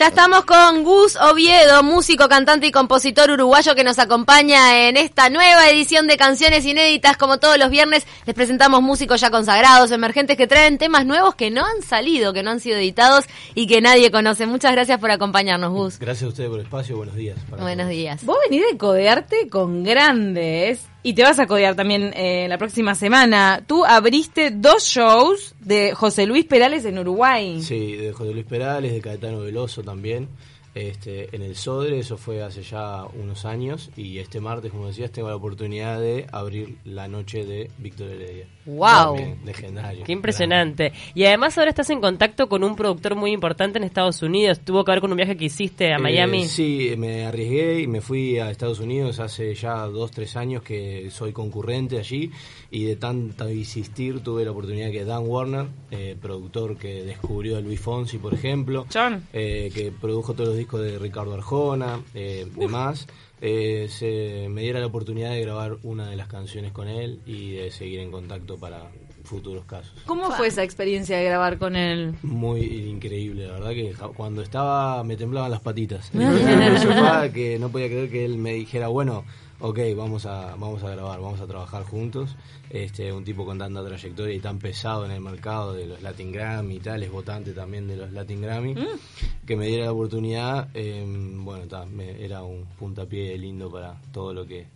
Ya estamos con Gus Oviedo, músico, cantante y compositor uruguayo que nos acompaña en esta nueva edición de Canciones Inéditas. Como todos los viernes, les presentamos músicos ya consagrados, emergentes que traen temas nuevos que no han salido, que no han sido editados y que nadie conoce. Muchas gracias por acompañarnos, Gus. Gracias a ustedes por el espacio. Buenos días. Buenos días. Vos venís de codearte con grandes y te vas a codear también eh, la próxima semana. Tú abriste dos shows de José Luis Perales en Uruguay. Sí, de José Luis Perales, de Caetano Veloso también. Este, en el Sodre, eso fue hace ya unos años, y este martes, como decías, tengo la oportunidad de abrir la noche de Víctor Heredia. ¡Wow! legendario. Qué impresionante. Y además ahora estás en contacto con un productor muy importante en Estados Unidos. ¿Tuvo que ver con un viaje que hiciste a eh, Miami? Sí, me arriesgué y me fui a Estados Unidos hace ya dos, tres años que soy concurrente allí, y de tanto insistir tuve la oportunidad que Dan Warner, eh, productor que descubrió a Luis Fonsi, por ejemplo, eh, que produjo todos los discos de Ricardo Arjona, eh, demás, eh, se me diera la oportunidad de grabar una de las canciones con él y de seguir en contacto para futuros casos. ¿Cómo fue esa experiencia de grabar con él? Muy increíble, la verdad que cuando estaba me temblaban las patitas. que no podía creer que él me dijera, bueno, ok, vamos a, vamos a grabar, vamos a trabajar juntos. Este, un tipo con tanta trayectoria y tan pesado en el mercado de los Latin Grammy y tal, es votante también de los Latin Grammy, mm. que me diera la oportunidad, em, bueno, era un puntapié lindo para todo lo que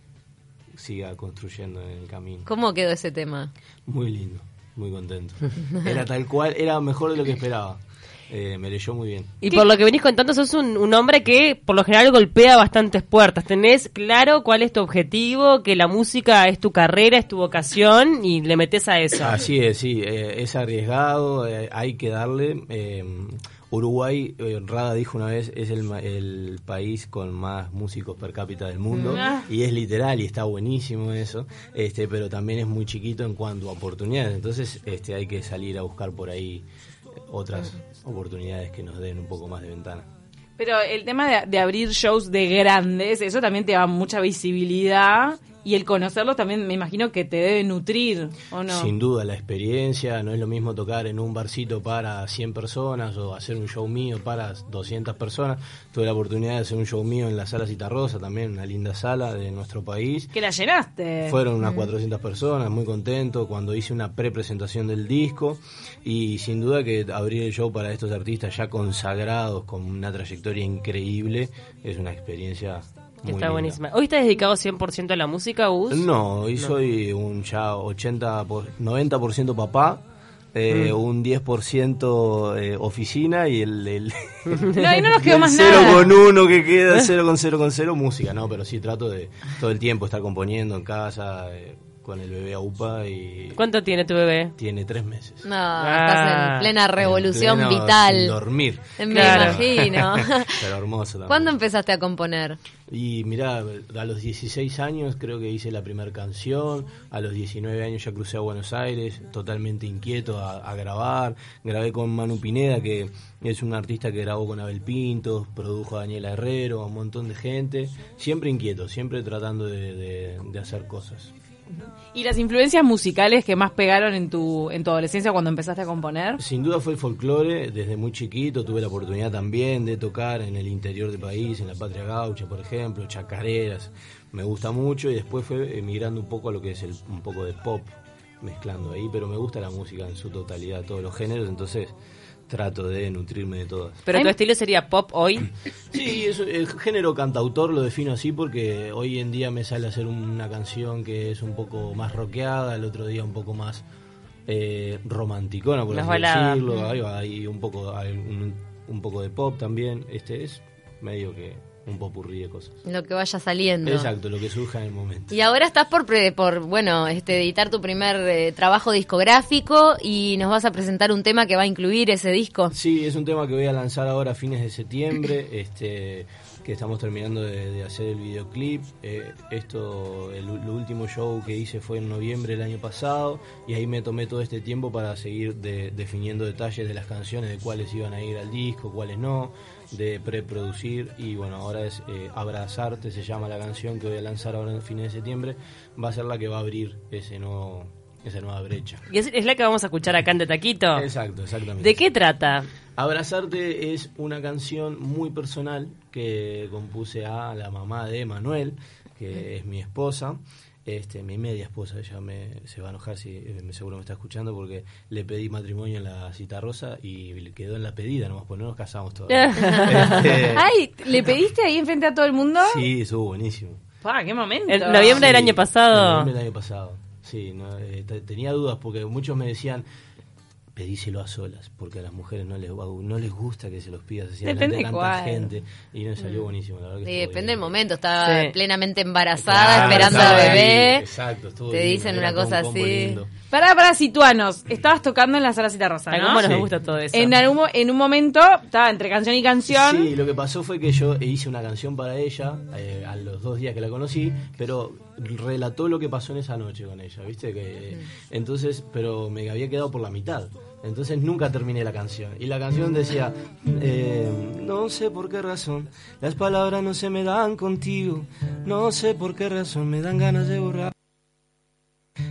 siga construyendo en el camino. ¿Cómo quedó ese tema? Muy lindo, muy contento. Era tal cual, era mejor de lo que esperaba. Eh, me leyó muy bien. Y por lo que venís contando, sos un, hombre que por lo general golpea bastantes puertas. Tenés claro cuál es tu objetivo, que la música es tu carrera, es tu vocación y le metes a eso. Así es, sí, eh, es arriesgado, eh, hay que darle. Uruguay, Rada dijo una vez, es el, el, país con más músicos per cápita del mundo. Ah. y es literal y está buenísimo eso, este, pero también es muy chiquito en cuanto a oportunidades, entonces este, hay que salir a buscar por ahí otras oportunidades que nos den un poco más de ventana. Pero el tema de, abrir shows de grandes, eso también te da mucha visibilidad y el conocerlos también me imagino que te debe nutrir, ¿o no? Sin duda, la experiencia, no es lo mismo tocar en un barcito para 100 personas o hacer un show mío para 200 personas. Tuve la oportunidad de hacer un show mío en la sala Citarrosa, también una linda sala de nuestro país. ¿Que la llenaste? Fueron unas 400 personas, muy contento cuando hice una pre-presentación del disco y sin duda que abrir el show para estos artistas ya consagrados con una trayectoria increíble es una experiencia Está buenísima. ¿Hoy estás dedicado 100% a la música, Gus? No, hoy soy un ya 80 por, 90% papá. Eh, mm. un 10% eh, oficina y el, el no, ahí no nos quedó más 0 con 1 que queda, 0 con 0 con 0 música, no, pero sí trato de todo el tiempo estar componiendo en casa, eh, con el bebé a UPA y... ¿Cuánto tiene tu bebé? Tiene tres meses. No, estás en plena revolución vital. Sin dormir. Me imagino. Pero hermoso también. ¿Cuándo empezaste a componer? Y mirá, a los 16 años creo que hice la primera canción, a los 19 años ya crucé a Buenos Aires, totalmente inquieto a, grabar, grabé con Manu Pineda, que es un artista que grabó con Abel Pinto, produjo a Daniela Herrero, a un montón de gente, siempre inquieto, siempre tratando de hacer cosas. ¿Y las influencias musicales que más pegaron en tu, en tu adolescencia cuando empezaste a componer? Sin duda fue el folclore, desde muy chiquito tuve la oportunidad también de tocar en el interior del país, en la Patria Gaucha, por ejemplo, chacareras, me gusta mucho y después fue emigrando un poco a lo que es el, un poco de pop, mezclando ahí, pero me gusta la música en su totalidad, todos los géneros, entonces trato de nutrirme de todas. ¿Pero tu estilo sería pop hoy? Sí, el género cantautor lo defino así porque hoy en día me sale a hacer una canción que es un poco más rockeada, el otro día un poco más eh, romanticona, por así decirlo, hay, un poco, un poco de pop también, este es medio que un popurrí de cosas. Lo que vaya saliendo. Exacto, lo que surja en el momento. Y ahora estás por, por bueno, este, editar tu primer eh, trabajo discográfico y nos vas a presentar un tema que va a incluir ese disco. Sí, es un tema que voy a lanzar ahora a fines de septiembre, este que estamos terminando de, hacer el videoclip. Eh, esto, el, último show que hice fue en noviembre del año pasado y ahí me tomé todo este tiempo para seguir definiendo detalles de las canciones, de cuáles iban a ir al disco, cuáles no de preproducir y bueno, ahora es eh, Abrazarte, se llama la canción que voy a lanzar ahora en el fin de septiembre, va a ser la que va a abrir ese nuevo esa nueva brecha. Y es, es la que vamos a escuchar acá en De Taquito. Exacto, exactamente. ¿De qué trata? Abrazarte es una canción muy personal que compuse a la mamá de Manuel, que es mi esposa, este, mi media esposa, ella me, se va a enojar si eh, me- seguro me está escuchando porque le pedí matrimonio en la cita rosa y le quedó en la pedida nomás, pues no nos casamos todavía. Este, Ay, ¿le pediste ahí enfrente a todo el mundo? sí, estuvo buenísimo. Pa, qué momento. En noviembre del Sí, año pasado. en noviembre del año pasado. Sí, no, eh, te- tenía dudas porque muchos me decían, pedíselo a solas, porque a las mujeres no les, va- no les gusta que se los pidas así Depende delante de tanta cuál. gente. Y no salió buenísimo, la verdad que Sí, depende bien. del momento. Está Sí. plenamente embarazada, Claro, esperando estaba a ahí, bebé. Exacto, estuvo Te lindo, dicen una un cosa así. lindo. Pará, pará, situanos. Estabas tocando en la sala Cita Rosa, ¿no? cómo nos Sí. gusta todo eso. En, algún, mo- en un momento, estaba entre canción y canción. Sí, lo que pasó fue que yo hice una canción para ella eh, a los dos días que la conocí, pero relató lo que pasó en esa noche con ella, ¿viste? Que, entonces, pero me había quedado por la mitad. Entonces nunca terminé la canción. Y la canción decía, eh, no sé por qué razón, las palabras no se me dan contigo, no sé por qué razón, me dan ganas de borrar.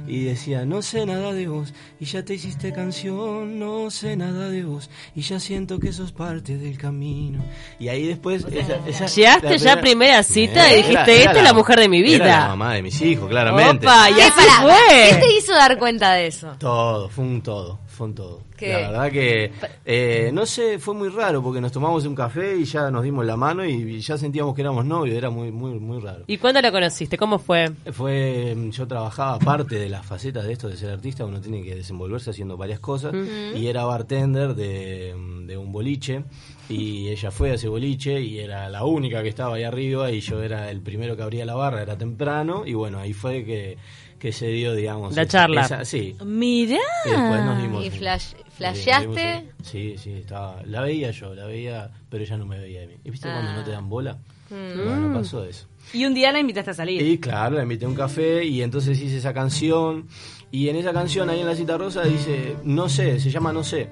Y decía, no sé nada de vos, y ya te hiciste canción, no sé nada de vos, y ya siento que sos parte del camino. Y ahí después... Esa, esa- Llegaste la ya a primera cita y dijiste, "Esta es la mujer de mi vida". Era la mamá de mis hijos, claramente. Opa, y ¿Qué, así fue. ¿Qué te hizo dar cuenta de eso? Todo, fue un todo, fue un todo. ¿Qué? La verdad que, eh, no sé, fue muy raro porque nos tomamos un café y ya nos dimos la mano y ya sentíamos que éramos novios, era muy, muy, muy raro. ¿Y cuándo la conociste? ¿Cómo fue? Fue, yo trabajaba aparte de las facetas de esto de ser artista, uno tiene que desenvolverse haciendo varias cosas y era bartender de, de un boliche y ella fue a ese boliche y era la única que estaba ahí arriba y yo era el primero que abría la barra, era temprano y bueno, ahí fue que, que se dio, digamos, La esa- charla. esa- sí. Mirá. Y después nos dimos ¿Y flash- flasheaste? Sí, sí, estaba, la veía yo, la veía, pero ella no me veía a mí. ¿Y viste cuando Ah. no te dan bola? Mm. Bueno, pasó eso. Y un día la invitaste a salir. Y claro, la invité a un café y entonces hice esa canción. Y en esa canción, ahí en la cita rosa, dice, no sé, se llama No sé,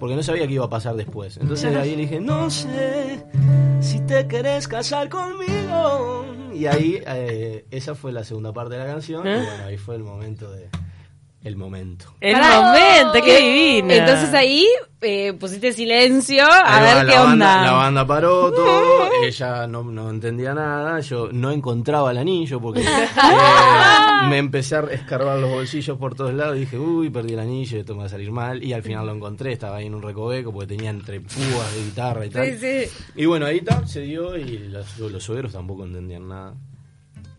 porque no sabía qué iba a pasar después. Entonces ahí le dije, no sé si te querés casar conmigo. Y ahí, eh, esa fue la segunda parte de la canción. ¿Eh? Y bueno, ahí fue el momento de... El momento. El momento, qué divina. Entonces ahí eh, pusiste silencio a Ahí va, ver qué onda. Banda, la banda paró todo, ella no, no entendía nada, yo no encontraba el anillo porque eh, me empecé a escarbar los bolsillos por todos lados y dije, uy, perdí el anillo, esto me va a salir mal. Y al final lo encontré, estaba ahí en un recoveco porque tenía entre púas de guitarra y tal. sí. Y bueno, ahí está, se dio y los, los suegros tampoco entendían nada.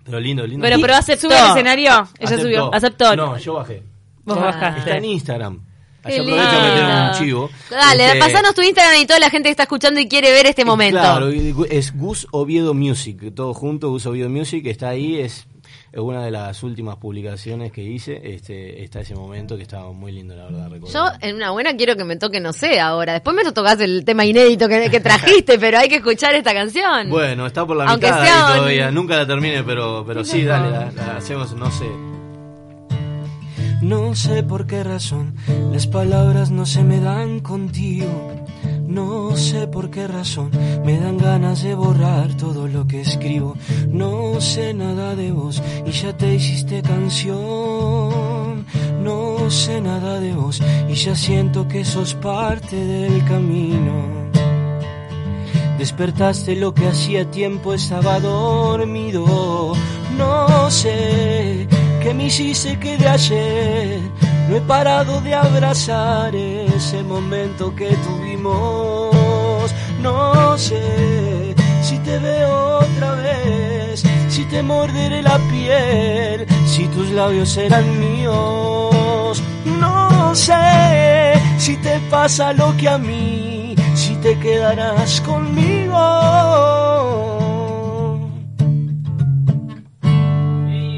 Pero lindo, lindo. Pero, pero aceptó. Sube al escenario. Ella Aceptó. subió. Aceptó. No, yo bajé. Vos Ah. bajaste. Está en Instagram. Aprovecho meter un chivo. Dale, Este, pasanos tu Instagram y toda la gente que está escuchando y quiere ver este momento. Claro, es Gus Oviedo Music, todo junto, Gus Oviedo Music, está ahí, es una de las últimas publicaciones que hice, este, está ese momento que estaba muy lindo, la verdad. Yo recordar. en una buena quiero que me toque No sé ahora. Después me tocas el tema inédito que, que trajiste, pero hay que escuchar esta canción. Bueno, está por la Aunque mitad sea ahí un- todavía, nunca la termine, pero, pero sí, dale, la, la hacemos, no sé. No sé por qué razón las palabras no se me dan contigo. No sé por qué razón me dan ganas de borrar todo lo que escribo. No sé nada de vos y ya te hiciste canción. No sé nada de vos y ya siento que sos parte del camino. Despertaste lo que hacía tiempo estaba dormido. No sé qué me hiciste que de ayer no he parado de abrazar ese momento que tuvimos. No sé si te veo otra vez, si te morderé la piel, si tus labios serán míos. No sé si te pasa lo que a mí, si te quedarás conmigo.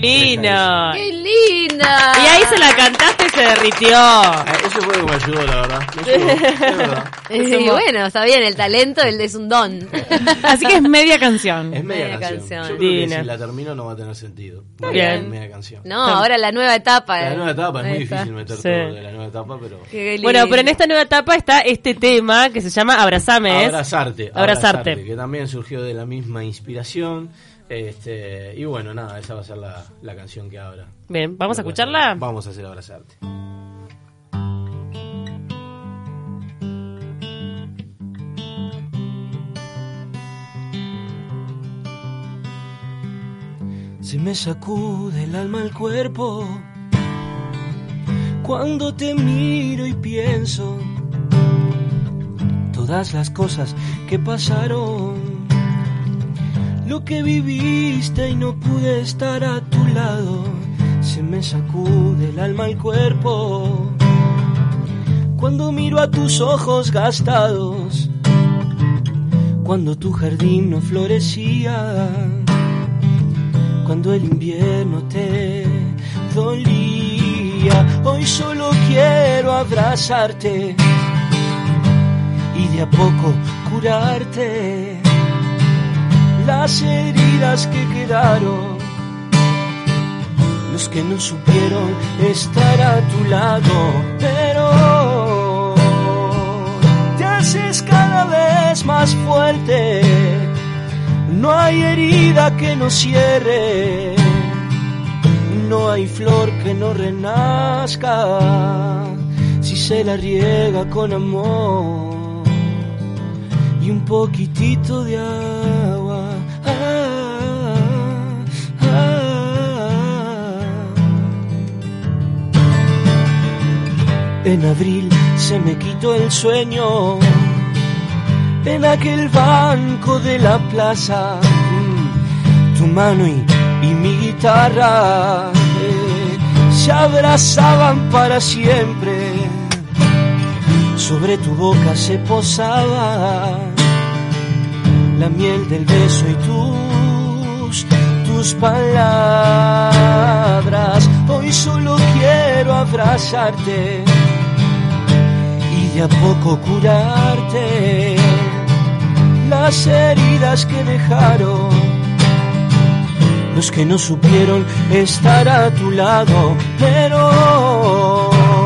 Divino. ¡Qué linda! Y ahí se la cantaste y se derritió. Ah, Eso fue lo que me ayudó, la verdad. Me ayudó, es verdad. Eh, bueno, está bien, el talento el es un don. Así que es media canción. Es media, Media canción. canción. Yo creo que si la termino no va a tener sentido. bien. Media canción. No, ahora la nueva etapa. La eh. nueva etapa es muy está. difícil meter Sí. todo de la nueva etapa, pero... Qué Bueno, lindo. pero en esta nueva etapa está este tema que se llama Abrazame. ¿es? Abrazarte, Abrazarte. que también surgió de la misma inspiración. Este, y bueno, nada, esa va a ser la, la canción que abra. Bien, ¿vamos a La escucharla? Vamos a hacer abrazarte. Se me sacude el alma al cuerpo cuando te miro y pienso todas las cosas que pasaron, lo que viviste y no pude estar a tu lado. Se me sacude el alma al cuerpo cuando miro a tus ojos gastados, cuando tu jardín no florecía cuando el invierno te dolía. Hoy solo quiero abrazarte y de a poco curarte las heridas que quedaron, los que no supieron estar a tu lado, pero te haces cada vez más fuerte no hay herida que no cierre, no hay flor que no renazca si se la riega con amor y un poquitito de agua. En abril se me quitó el sueño en aquel banco de la plaza, mm, tu mano y, mi guitarra eh, se abrazaban para siempre. Sobre tu boca se posaba la miel del beso y tus, tus palabras. Hoy solo quiero abrazarte a poco curarte las heridas que dejaron, los que no supieron estar a tu lado, pero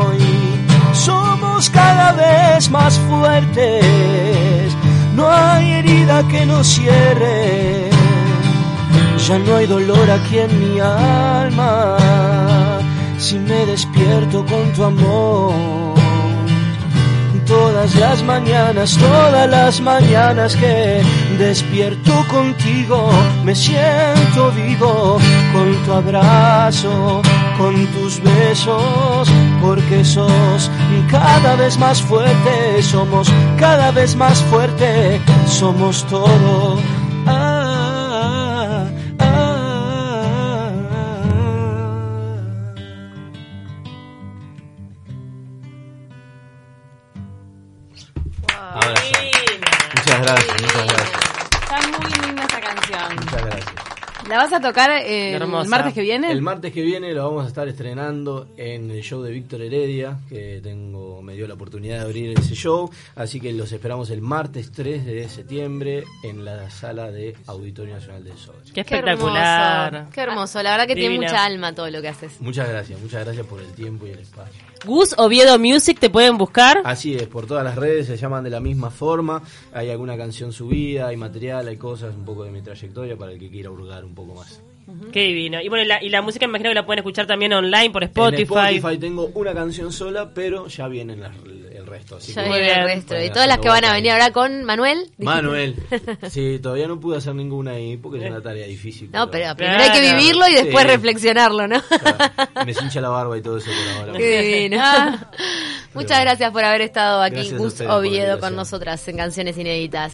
hoy somos cada vez más fuertes, no hay herida que nos cierre, ya no hay dolor aquí en mi alma, si me despierto con tu amor todas las mañanas, todas las mañanas que despierto contigo, me siento vivo con tu abrazo, con tus besos, porque sos cada vez más fuerte, somos cada vez más fuerte, somos todo. A tocar eh, el martes que viene? El martes que viene lo vamos a estar estrenando en el show de Víctor Heredia, que tengo me dio la oportunidad de abrir ese show, así que los esperamos el martes 3 de septiembre en la sala de Auditorio Nacional del Sol. Qué Qué espectacular. hermoso, qué hermoso. La verdad que tiene mucha alma todo lo que haces. Muchas gracias, muchas gracias por el tiempo y el espacio. Gus Oviedo Music te pueden buscar. Así es, por todas las redes se llaman de la misma forma, hay alguna canción subida, hay material, hay cosas, un poco de mi trayectoria para el que quiera hurgar un poco más. Qué divino. Y bueno, y la, y la música me imagino que la pueden escuchar también online por En Spotify. Spotify tengo una canción sola, pero ya vienen las- el resto. Así Ya que- Muy viene el resto. Y todas las que van a venir ahora con Manuel. dijiste. Manuel. Sí, todavía no pude hacer ninguna ahí porque es una tarea difícil. No, pero Claro. primero hay que vivirlo y después Sí. reflexionarlo, ¿no? Claro, me hincha la barba y todo eso por ahora. Qué divino. Muchas gracias por haber estado aquí, Gus Oviedo, con nosotras en Canciones Inéditas.